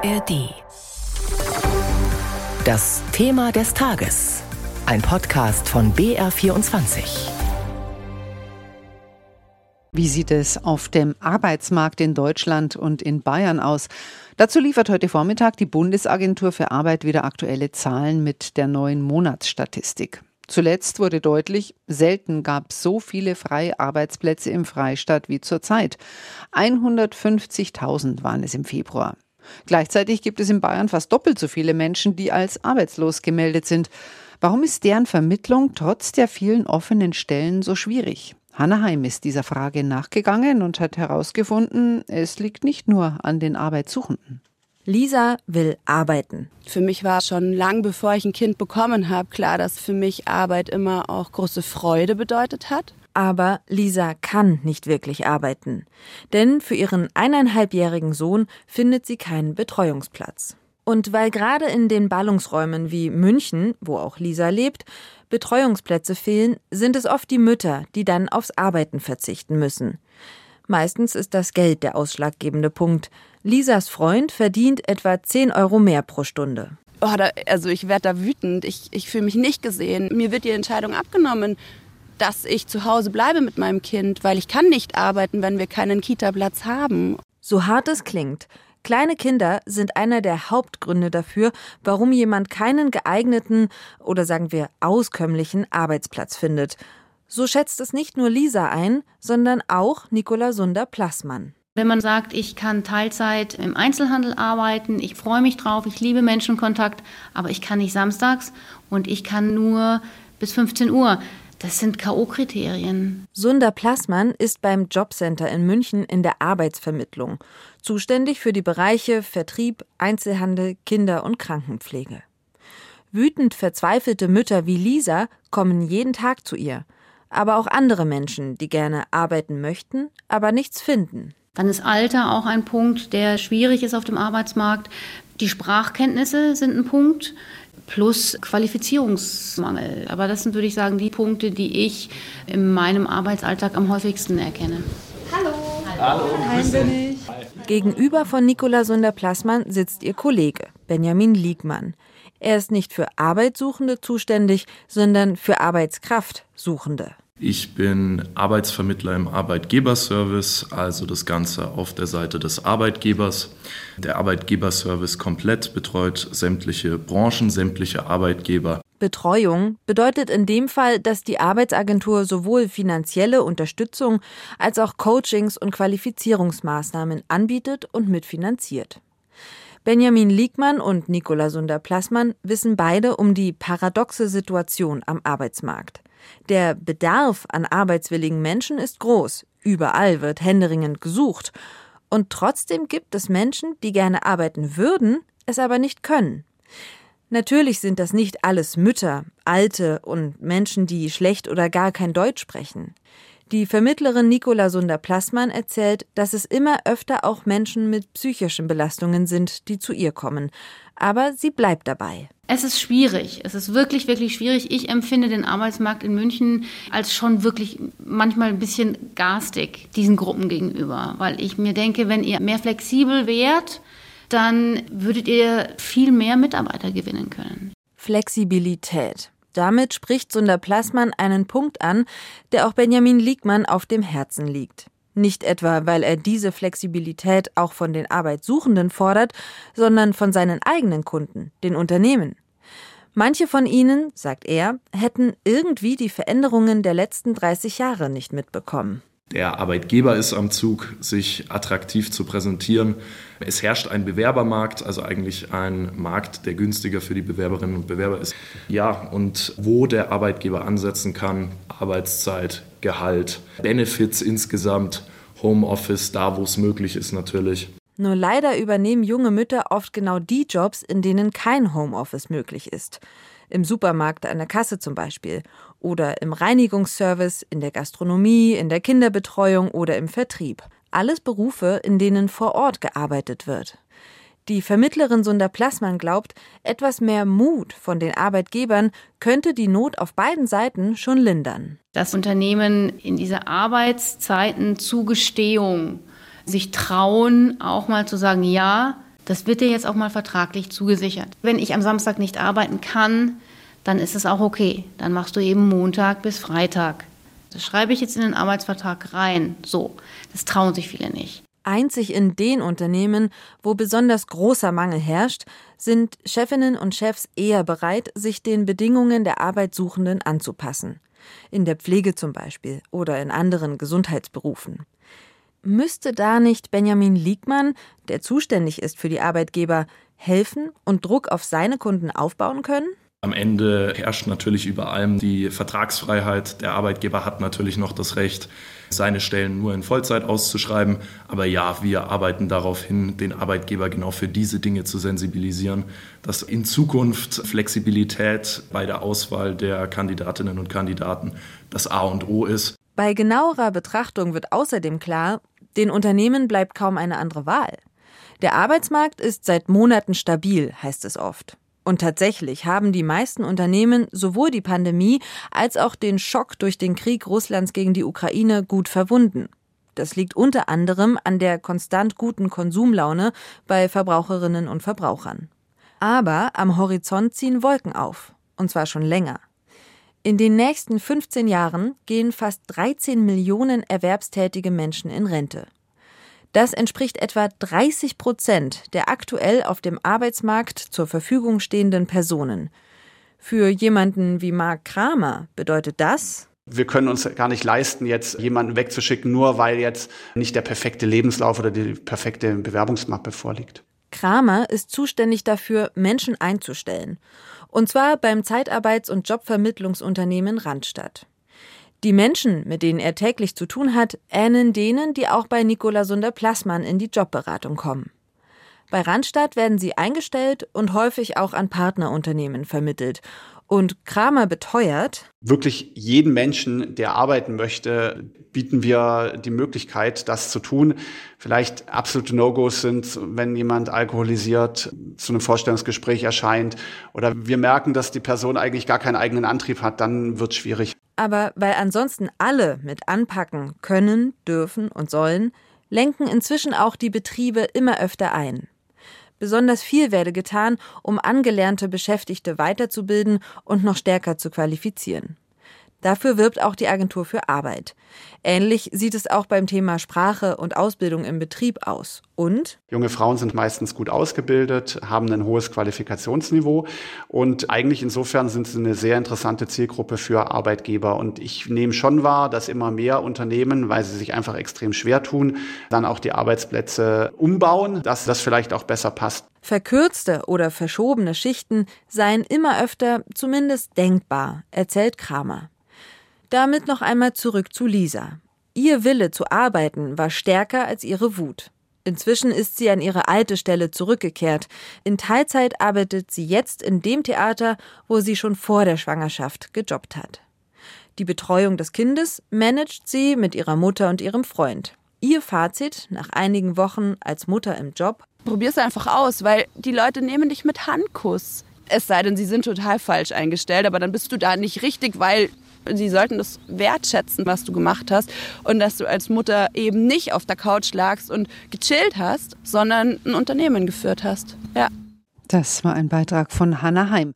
ARD. Das Thema des Tages. Ein Podcast von BR24. Wie sieht es auf dem Arbeitsmarkt in Deutschland und in Bayern aus? Dazu liefert heute Vormittag die Bundesagentur für Arbeit wieder aktuelle Zahlen mit der neuen Monatsstatistik. Zuletzt wurde deutlich, selten gab es so viele freie Arbeitsplätze im Freistaat wie zurzeit. 150.000 waren es im Februar. Gleichzeitig gibt es in Bayern fast doppelt so viele Menschen, die als arbeitslos gemeldet sind. Warum ist deren Vermittlung trotz der vielen offenen Stellen so schwierig? Hanna Heim ist dieser Frage nachgegangen und hat herausgefunden, es liegt nicht nur an den Arbeitssuchenden. Lisa will arbeiten. Für mich war schon lang bevor ich ein Kind bekommen habe klar, dass für mich Arbeit immer auch große Freude bedeutet hat. Aber Lisa kann nicht wirklich arbeiten. Denn für ihren eineinhalbjährigen Sohn findet sie keinen Betreuungsplatz. Und weil gerade in den Ballungsräumen wie München, wo auch Lisa lebt, Betreuungsplätze fehlen, sind es oft die Mütter, die dann aufs Arbeiten verzichten müssen. Meistens ist das Geld der ausschlaggebende Punkt. Lisas Freund verdient etwa 10 Euro mehr pro Stunde. Oh, da, also ich werde da wütend. Ich, ich fühle mich nicht gesehen. Mir wird die Entscheidung abgenommen, dass ich zu Hause bleibe mit meinem Kind, weil ich kann nicht arbeiten, wenn wir keinen Kita-Platz haben. So hart es klingt, Kleine Kinder sind einer der Hauptgründe dafür, warum jemand keinen geeigneten oder sagen wir auskömmlichen Arbeitsplatz findet. So schätzt es nicht nur Lisa ein, sondern auch Nicola Sunder-Plassmann. Wenn man sagt, ich kann Teilzeit im Einzelhandel arbeiten, ich freue mich drauf, ich liebe Menschenkontakt, aber ich kann nicht samstags und ich kann nur bis 15 Uhr. Das sind K.O.-Kriterien. Sunder Plassmann ist beim Jobcenter in München in der Arbeitsvermittlung, zuständig für die Bereiche Vertrieb, Einzelhandel, Kinder- und Krankenpflege. Wütend verzweifelte Mütter wie Lisa kommen jeden Tag zu ihr aber auch andere Menschen, die gerne arbeiten möchten, aber nichts finden. Dann ist Alter auch ein Punkt, der schwierig ist auf dem Arbeitsmarkt. Die Sprachkenntnisse sind ein Punkt plus Qualifizierungsmangel. Aber das sind, würde ich sagen, die Punkte, die ich in meinem Arbeitsalltag am häufigsten erkenne. Hallo. Hallo. Hi, bin ich. Gegenüber von Nicola Sunder-Plassmann sitzt ihr Kollege, Benjamin Liegmann. Er ist nicht für Arbeitssuchende zuständig, sondern für Arbeitskraftsuchende. Ich bin Arbeitsvermittler im Arbeitgeberservice, also das Ganze auf der Seite des Arbeitgebers. Der Arbeitgeberservice komplett betreut sämtliche Branchen, sämtliche Arbeitgeber. Betreuung bedeutet in dem Fall, dass die Arbeitsagentur sowohl finanzielle Unterstützung als auch Coachings und Qualifizierungsmaßnahmen anbietet und mitfinanziert. Benjamin Liegmann und Nicola Sunder-Plassmann wissen beide um die paradoxe Situation am Arbeitsmarkt. Der Bedarf an arbeitswilligen Menschen ist groß. Überall wird händeringend gesucht. Und trotzdem gibt es Menschen, die gerne arbeiten würden, es aber nicht können. Natürlich sind das nicht alles Mütter, Alte und Menschen, die schlecht oder gar kein Deutsch sprechen. Die Vermittlerin Nicola Sunder-Plassmann erzählt, dass es immer öfter auch Menschen mit psychischen Belastungen sind, die zu ihr kommen. Aber sie bleibt dabei. Es ist schwierig. Es ist wirklich, wirklich schwierig. Ich empfinde den Arbeitsmarkt in München als schon wirklich manchmal ein bisschen garstig diesen Gruppen gegenüber. Weil ich mir denke, wenn ihr mehr flexibel wärt, dann würdet ihr viel mehr Mitarbeiter gewinnen können. Flexibilität. Damit spricht Sunder Plassmann einen Punkt an, der auch Benjamin Liegmann auf dem Herzen liegt. Nicht etwa, weil er diese Flexibilität auch von den Arbeitssuchenden fordert, sondern von seinen eigenen Kunden, den Unternehmen. Manche von ihnen, sagt er, hätten irgendwie die Veränderungen der letzten 30 Jahre nicht mitbekommen. Der Arbeitgeber ist am Zug, sich attraktiv zu präsentieren. Es herrscht ein Bewerbermarkt, also eigentlich ein Markt, der günstiger für die Bewerberinnen und Bewerber ist. Ja, und wo der Arbeitgeber ansetzen kann, Arbeitszeit, Gehalt, Benefits insgesamt, Homeoffice, da wo es möglich ist natürlich. Nur leider übernehmen junge Mütter oft genau die Jobs, in denen kein Homeoffice möglich ist im Supermarkt an der Kasse zum Beispiel oder im Reinigungsservice, in der Gastronomie, in der Kinderbetreuung oder im Vertrieb. Alles Berufe, in denen vor Ort gearbeitet wird. Die Vermittlerin Sunda Plassmann glaubt, etwas mehr Mut von den Arbeitgebern könnte die Not auf beiden Seiten schon lindern. Das Unternehmen in dieser Arbeitszeitenzugestehung sich trauen, auch mal zu sagen, ja, Das wird dir jetzt auch mal vertraglich zugesichert. Wenn ich am Samstag nicht arbeiten kann, dann ist es auch okay. Dann machst du eben Montag bis Freitag. Das schreibe ich jetzt in den Arbeitsvertrag rein. So, das trauen sich viele nicht. Einzig in den Unternehmen, wo besonders großer Mangel herrscht, sind Chefinnen und Chefs eher bereit, sich den Bedingungen der Arbeitssuchenden anzupassen. In der Pflege zum Beispiel oder in anderen Gesundheitsberufen. Müsste da nicht Benjamin Liegmann, der zuständig ist für die Arbeitgeber, helfen und Druck auf seine Kunden aufbauen können? Am Ende herrscht natürlich über allem die Vertragsfreiheit. Der Arbeitgeber hat natürlich noch das Recht, seine Stellen nur in Vollzeit auszuschreiben. Aber ja, wir arbeiten darauf hin, den Arbeitgeber genau für diese Dinge zu sensibilisieren, dass in Zukunft Flexibilität bei der Auswahl der Kandidatinnen und Kandidaten das A und O ist. Bei genauerer Betrachtung wird außerdem klar, den Unternehmen bleibt kaum eine andere Wahl. Der Arbeitsmarkt ist seit Monaten stabil, heißt es oft. Und tatsächlich haben die meisten Unternehmen sowohl die Pandemie als auch den Schock durch den Krieg Russlands gegen die Ukraine gut verwunden. Das liegt unter anderem an der konstant guten Konsumlaune bei Verbraucherinnen und Verbrauchern. Aber am Horizont ziehen Wolken auf. Und zwar schon länger. In den nächsten 15 Jahren gehen fast 13 Millionen erwerbstätige Menschen in Rente. Das entspricht etwa 30 Prozent der aktuell auf dem Arbeitsmarkt zur Verfügung stehenden Personen. Für jemanden wie Mark Kramer bedeutet das, wir können uns gar nicht leisten, jetzt jemanden wegzuschicken, nur weil jetzt nicht der perfekte Lebenslauf oder die perfekte Bewerbungsmappe vorliegt. Kramer ist zuständig dafür, Menschen einzustellen. Und zwar beim Zeitarbeits- und Jobvermittlungsunternehmen Randstadt. Die Menschen, mit denen er täglich zu tun hat, ähneln denen, die auch bei Nicola Sunder-Plassmann in die Jobberatung kommen. Bei Randstadt werden sie eingestellt und häufig auch an Partnerunternehmen vermittelt. Und Kramer beteuert, wirklich jeden Menschen, der arbeiten möchte, bieten wir die Möglichkeit, das zu tun. Vielleicht absolute No-Gos sind, wenn jemand alkoholisiert zu einem Vorstellungsgespräch erscheint oder wir merken, dass die Person eigentlich gar keinen eigenen Antrieb hat, dann wird es schwierig. Aber weil ansonsten alle mit anpacken können, dürfen und sollen, lenken inzwischen auch die Betriebe immer öfter ein. Besonders viel werde getan, um angelernte Beschäftigte weiterzubilden und noch stärker zu qualifizieren. Dafür wirbt auch die Agentur für Arbeit. Ähnlich sieht es auch beim Thema Sprache und Ausbildung im Betrieb aus. Und? Junge Frauen sind meistens gut ausgebildet, haben ein hohes Qualifikationsniveau und eigentlich insofern sind sie eine sehr interessante Zielgruppe für Arbeitgeber. Und ich nehme schon wahr, dass immer mehr Unternehmen, weil sie sich einfach extrem schwer tun, dann auch die Arbeitsplätze umbauen, dass das vielleicht auch besser passt. Verkürzte oder verschobene Schichten seien immer öfter zumindest denkbar, erzählt Kramer. Damit noch einmal zurück zu Lisa. Ihr Wille zu arbeiten war stärker als ihre Wut. Inzwischen ist sie an ihre alte Stelle zurückgekehrt. In Teilzeit arbeitet sie jetzt in dem Theater, wo sie schon vor der Schwangerschaft gejobbt hat. Die Betreuung des Kindes managt sie mit ihrer Mutter und ihrem Freund. Ihr Fazit nach einigen Wochen als Mutter im Job? Probier's einfach aus, weil die Leute nehmen dich mit Handkuss. Es sei denn, sie sind total falsch eingestellt, aber dann bist du da nicht richtig, weil sie sollten das wertschätzen, was du gemacht hast und dass du als Mutter eben nicht auf der Couch lagst und gechillt hast, sondern ein Unternehmen geführt hast. Ja. Das war ein Beitrag von Hanna Heim.